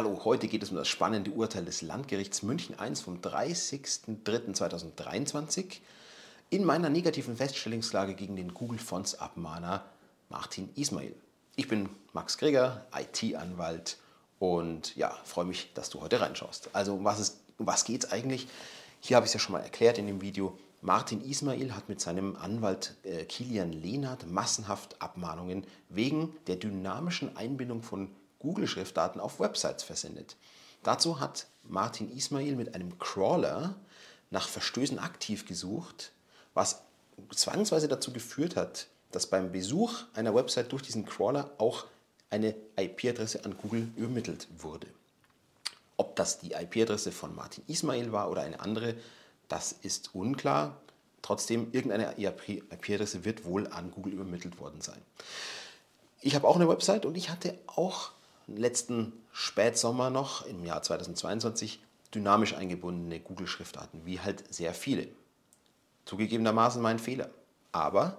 Hallo, heute geht es um das spannende Urteil des Landgerichts München I vom 30.03.2023 in meiner negativen Feststellungsklage gegen den Google Fonts Abmahner Martin Ismail. Ich bin Max Greger, IT-Anwalt und ja, freue mich, dass du heute reinschaust. Also um was, was geht es eigentlich? Hier habe ich es ja schon mal erklärt in dem Video. Martin Ismail hat mit seinem Anwalt äh, Kilian Lehnert massenhaft Abmahnungen wegen der dynamischen Einbindung von Google-Schriftdaten auf Websites versendet. Dazu hat Martin Ismail mit einem Crawler nach Verstößen aktiv gesucht, was zwangsweise dazu geführt hat, dass beim Besuch einer Website durch diesen Crawler auch eine IP-Adresse an Google übermittelt wurde. Ob das die IP-Adresse von Martin Ismail war oder eine andere, das ist unklar. Trotzdem, irgendeine IP-Adresse wird wohl an Google übermittelt worden sein. Ich habe auch eine Website und ich hatte auch letzten Spätsommer noch, im Jahr 2022, dynamisch eingebundene Google-Schriftarten, wie halt sehr viele. Zugegebenermaßen mein Fehler. Aber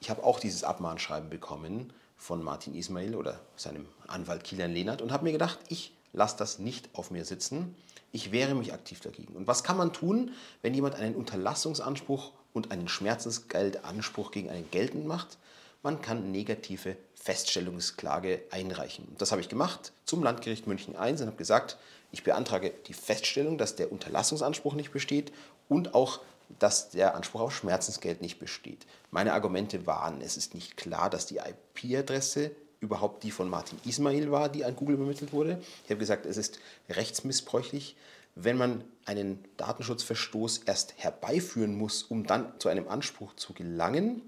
ich habe auch dieses Abmahnschreiben bekommen von Martin Ismail oder seinem Anwalt Kilian Lehnert und habe mir gedacht, ich lasse das nicht auf mir sitzen. Ich wehre mich aktiv dagegen. Und was kann man tun, wenn jemand einen Unterlassungsanspruch und einen Schmerzensgeldanspruch gegen einen geltend macht? Man kann negative Feststellungsklage einreichen. Das habe ich gemacht zum Landgericht München I und habe gesagt, ich beantrage die Feststellung, dass der Unterlassungsanspruch nicht besteht und auch, dass der Anspruch auf Schmerzensgeld nicht besteht. Meine Argumente waren, es ist nicht klar, dass die IP-Adresse überhaupt die von Martin Ismail war, die an Google übermittelt wurde. Ich habe gesagt, es ist rechtsmissbräuchlich, wenn man einen Datenschutzverstoß erst herbeiführen muss, um dann zu einem Anspruch zu gelangen.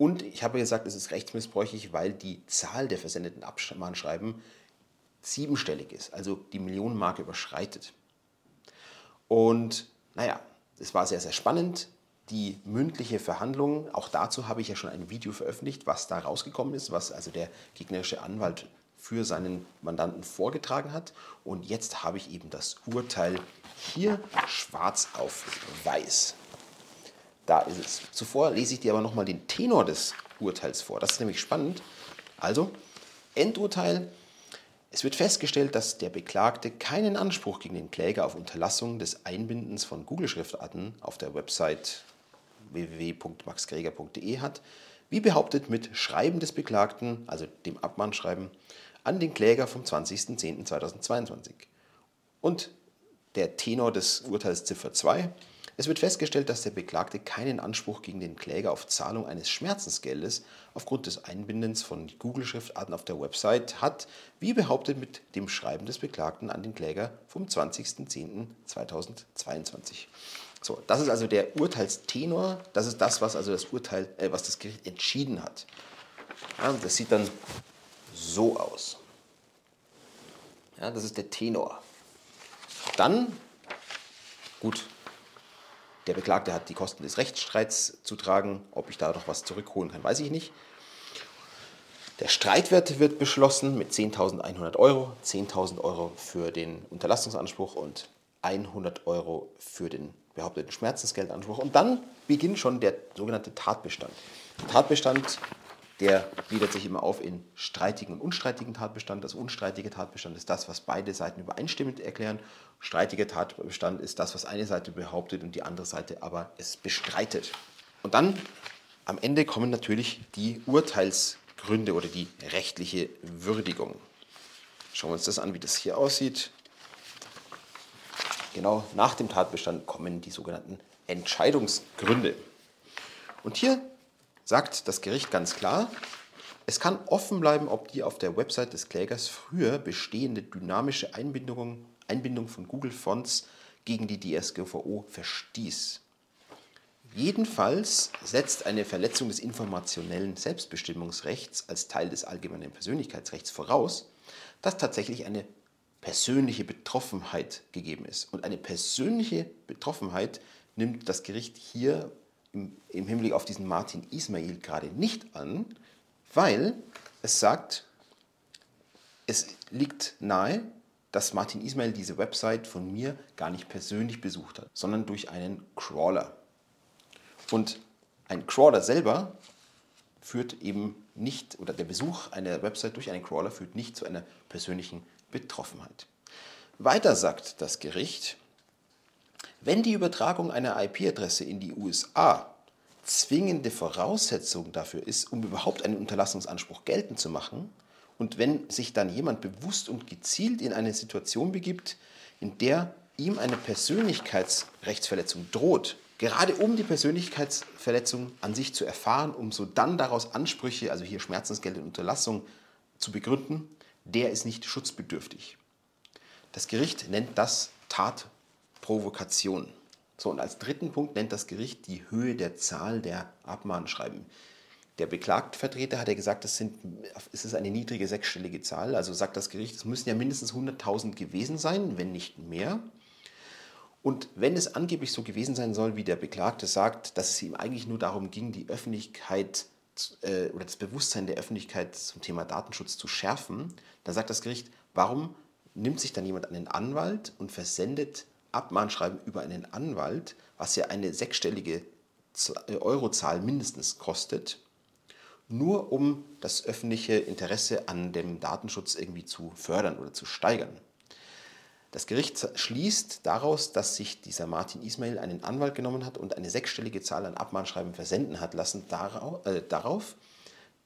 Und ich habe gesagt, es ist rechtsmissbräuchlich, weil die Zahl der versendeten Abmahnschreiben siebenstellig ist, also die Millionenmarke überschreitet. Und naja, es war sehr, sehr spannend. Die mündliche Verhandlung, auch dazu habe ich ja schon ein Video veröffentlicht, was da rausgekommen ist, was also der gegnerische Anwalt für seinen Mandanten vorgetragen hat. Und jetzt habe ich eben das Urteil hier schwarz auf weiß. Da ist es. Zuvor lese ich dir aber nochmal den Tenor des Urteils vor. Das ist nämlich spannend. Also, Endurteil. Es wird festgestellt, dass der Beklagte keinen Anspruch gegen den Kläger auf Unterlassung des Einbindens von Google-Schriftarten auf der Website www.maxgreger.de hat, wie behauptet mit Schreiben des Beklagten, also dem Abmahnschreiben, an den Kläger vom 20.10.2022. Und der Tenor des Urteils Ziffer 2. Es wird festgestellt, dass der Beklagte keinen Anspruch gegen den Kläger auf Zahlung eines Schmerzensgeldes aufgrund des Einbindens von Google-Schriftarten auf der Website hat, wie behauptet mit dem Schreiben des Beklagten an den Kläger vom 20.10.2022. So, das ist also der Urteilstenor, das ist das, was also das Urteil, äh, was das Gericht entschieden hat. Ja, das sieht dann so aus. Ja, das ist der Tenor. Dann, gut, der Beklagte hat die Kosten des Rechtsstreits zu tragen. Ob ich da noch was zurückholen kann, weiß ich nicht. Der Streitwert wird beschlossen mit 10.100 Euro, 10.000 Euro für den Unterlassungsanspruch und 100 Euro für den behaupteten Schmerzensgeldanspruch. Und dann beginnt schon der sogenannte Tatbestand. Tatbestand der gliedert sich immer auf in streitigen und unstreitigen Tatbestand. Das unstreitige Tatbestand ist das, was beide Seiten übereinstimmend erklären. Streitiger Tatbestand ist das, was eine Seite behauptet und die andere Seite aber es bestreitet. Und dann am Ende kommen natürlich die Urteilsgründe oder die rechtliche Würdigung. Schauen wir uns das an, wie das hier aussieht. Genau nach dem Tatbestand kommen die sogenannten Entscheidungsgründe. Und hier sagt das Gericht ganz klar, es kann offen bleiben, ob die auf der Website des Klägers früher bestehende dynamische Einbindung, Einbindung von Google Fonts gegen die DSGVO verstieß. Jedenfalls setzt eine Verletzung des informationellen Selbstbestimmungsrechts als Teil des allgemeinen Persönlichkeitsrechts voraus, dass tatsächlich eine persönliche Betroffenheit gegeben ist. Und eine persönliche Betroffenheit nimmt das Gericht hier im, im Hinblick auf diesen Martin Ismail gerade nicht an, weil es sagt, es liegt nahe, dass Martin Ismail diese Website von mir gar nicht persönlich besucht hat, sondern durch einen Crawler. Und ein Crawler selber führt eben nicht, oder der Besuch einer Website durch einen Crawler führt nicht zu einer persönlichen Betroffenheit. Weiter sagt das Gericht, wenn die Übertragung einer IP-Adresse in die USA zwingende Voraussetzung dafür ist, um überhaupt einen Unterlassungsanspruch geltend zu machen, und wenn sich dann jemand bewusst und gezielt in eine Situation begibt, in der ihm eine Persönlichkeitsrechtsverletzung droht, gerade um die Persönlichkeitsverletzung an sich zu erfahren, um so dann daraus Ansprüche, also hier Schmerzensgeld und Unterlassung, zu begründen, der ist nicht schutzbedürftig. Das Gericht nennt das Tatprovokation. So, und als dritten Punkt nennt das Gericht die Höhe der Zahl der Abmahnschreiben. Der Beklagtvertreter hat ja gesagt, das sind, es ist eine niedrige sechsstellige Zahl. Also sagt das Gericht, es müssen ja mindestens 100.000 gewesen sein, wenn nicht mehr. Und wenn es angeblich so gewesen sein soll, wie der Beklagte sagt, dass es ihm eigentlich nur darum ging, die Öffentlichkeit äh, oder das Bewusstsein der Öffentlichkeit zum Thema Datenschutz zu schärfen, dann sagt das Gericht, warum nimmt sich dann jemand einen Anwalt und versendet Abmahnschreiben über einen Anwalt, was ja eine sechsstellige äh, Eurozahl mindestens kostet, nur um das öffentliche Interesse an dem Datenschutz irgendwie zu fördern oder zu steigern. Das Gericht schließt daraus, dass sich dieser Martin Ismail einen Anwalt genommen hat und eine sechsstellige Zahl an Abmahnschreiben versenden hat lassen, äh, darauf,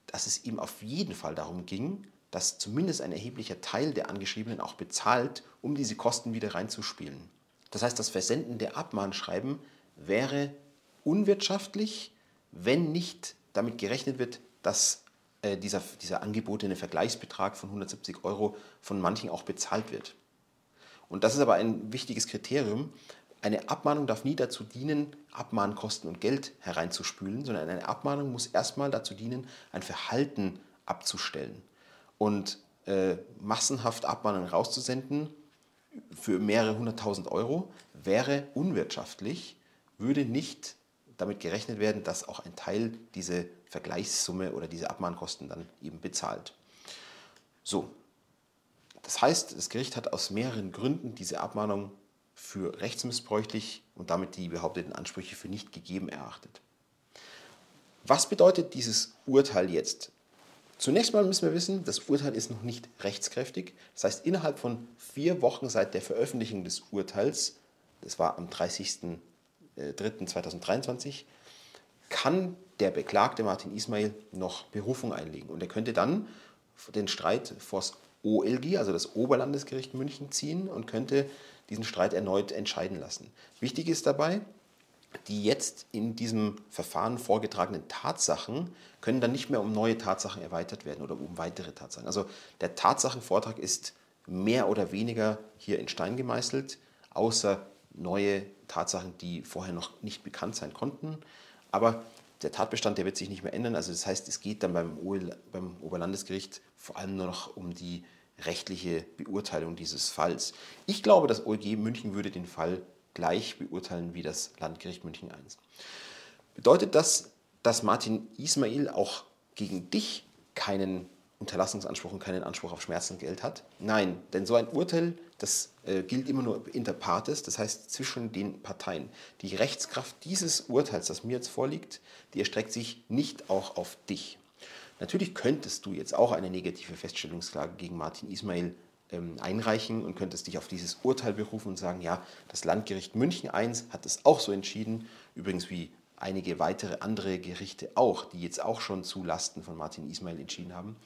dass es ihm auf jeden Fall darum ging, dass zumindest ein erheblicher Teil der Angeschriebenen auch bezahlt, um diese Kosten wieder reinzuspielen. Das heißt, das Versenden der Abmahnschreiben wäre unwirtschaftlich, wenn nicht damit gerechnet wird, dass äh, dieser, dieser angebotene Vergleichsbetrag von 170 Euro von manchen auch bezahlt wird. Und das ist aber ein wichtiges Kriterium. Eine Abmahnung darf nie dazu dienen, Abmahnkosten und Geld hereinzuspülen, sondern eine Abmahnung muss erstmal dazu dienen, ein Verhalten abzustellen. Und äh, massenhaft Abmahnungen rauszusenden für mehrere hunderttausend Euro wäre unwirtschaftlich, würde nicht damit gerechnet werden, dass auch ein Teil diese Vergleichssumme oder diese Abmahnkosten dann eben bezahlt. So, das heißt, das Gericht hat aus mehreren Gründen diese Abmahnung für rechtsmissbräuchlich und damit die behaupteten Ansprüche für nicht gegeben erachtet. Was bedeutet dieses Urteil jetzt? Zunächst mal müssen wir wissen, das Urteil ist noch nicht rechtskräftig. Das heißt, innerhalb von vier Wochen seit der Veröffentlichung des Urteils, das war am 30.03.2023, kann der Beklagte Martin Ismail noch Berufung einlegen. Und er könnte dann den Streit vor das OLG, also das Oberlandesgericht München, ziehen und könnte diesen Streit erneut entscheiden lassen. Wichtig ist dabei, die jetzt in diesem Verfahren vorgetragenen Tatsachen können dann nicht mehr um neue Tatsachen erweitert werden oder um weitere Tatsachen. Also der Tatsachenvortrag ist mehr oder weniger hier in Stein gemeißelt, außer neue Tatsachen, die vorher noch nicht bekannt sein konnten. Aber der Tatbestand, der wird sich nicht mehr ändern. Also das heißt, es geht dann beim, beim Oberlandesgericht vor allem nur noch um die rechtliche Beurteilung dieses Falls. Ich glaube, das OLG München würde den Fall gleich beurteilen wie das Landgericht München I. Bedeutet das, dass Martin Ismail auch gegen dich keinen Unterlassungsanspruch und keinen Anspruch auf Schmerzengeld hat? Nein, denn so ein Urteil, das äh, gilt immer nur inter partes, das heißt zwischen den Parteien. Die Rechtskraft dieses Urteils, das mir jetzt vorliegt, die erstreckt sich nicht auch auf dich. Natürlich könntest du jetzt auch eine negative Feststellungsklage gegen Martin Ismail einreichen und könntest dich auf dieses Urteil berufen und sagen, ja, das Landgericht München I hat es auch so entschieden, übrigens wie einige weitere andere Gerichte auch, die jetzt auch schon zu Lasten von Martin Ismail entschieden haben.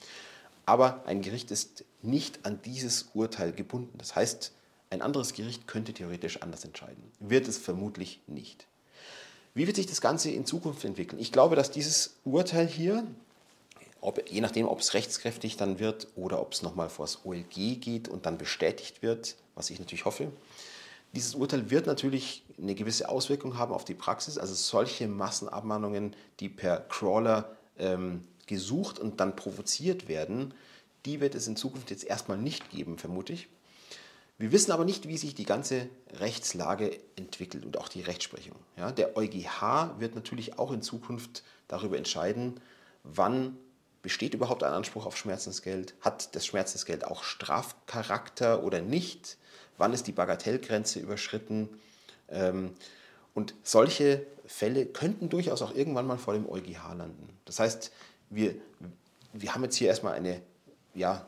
Aber ein Gericht ist nicht an dieses Urteil gebunden. Das heißt, ein anderes Gericht könnte theoretisch anders entscheiden. Wird es vermutlich nicht. Wie wird sich das Ganze in Zukunft entwickeln? Ich glaube, dass dieses Urteil hier, ob, je nachdem, ob es rechtskräftig dann wird oder ob es nochmal vor das OLG geht und dann bestätigt wird, was ich natürlich hoffe, dieses Urteil wird natürlich eine gewisse Auswirkung haben auf die Praxis. Also solche Massenabmahnungen, die per Crawler ähm, gesucht und dann provoziert werden, die wird es in Zukunft jetzt erstmal nicht geben, vermute ich. Wir wissen aber nicht, wie sich die ganze Rechtslage entwickelt und auch die Rechtsprechung. Ja, der EuGH wird natürlich auch in Zukunft darüber entscheiden, wann besteht überhaupt ein Anspruch auf Schmerzensgeld, hat das Schmerzensgeld auch Strafcharakter oder nicht wann ist die Bagatellgrenze überschritten. Ähm, und solche Fälle könnten durchaus auch irgendwann mal vor dem EuGH landen. Das heißt, wir, wir haben jetzt hier erstmal eine ja,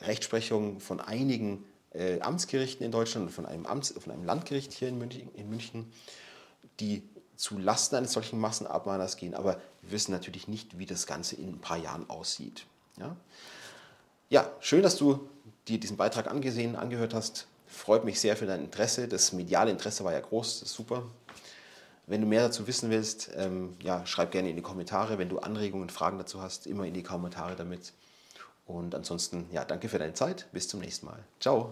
Rechtsprechung von einigen äh, Amtsgerichten in Deutschland und von einem, Amts-, von einem Landgericht hier in München, in München, die zu Lasten eines solchen Massenabmahners gehen, aber wir wissen natürlich nicht, wie das Ganze in ein paar Jahren aussieht. Ja, ja schön, dass du dir diesen Beitrag angesehen, angehört hast. Freut mich sehr für dein Interesse. Das mediale Interesse war ja groß, das ist super. Wenn du mehr dazu wissen willst, ähm, ja, schreib gerne in die Kommentare. Wenn du Anregungen, Fragen dazu hast, immer in die Kommentare damit. Und ansonsten, ja, danke für deine Zeit. Bis zum nächsten Mal. Ciao.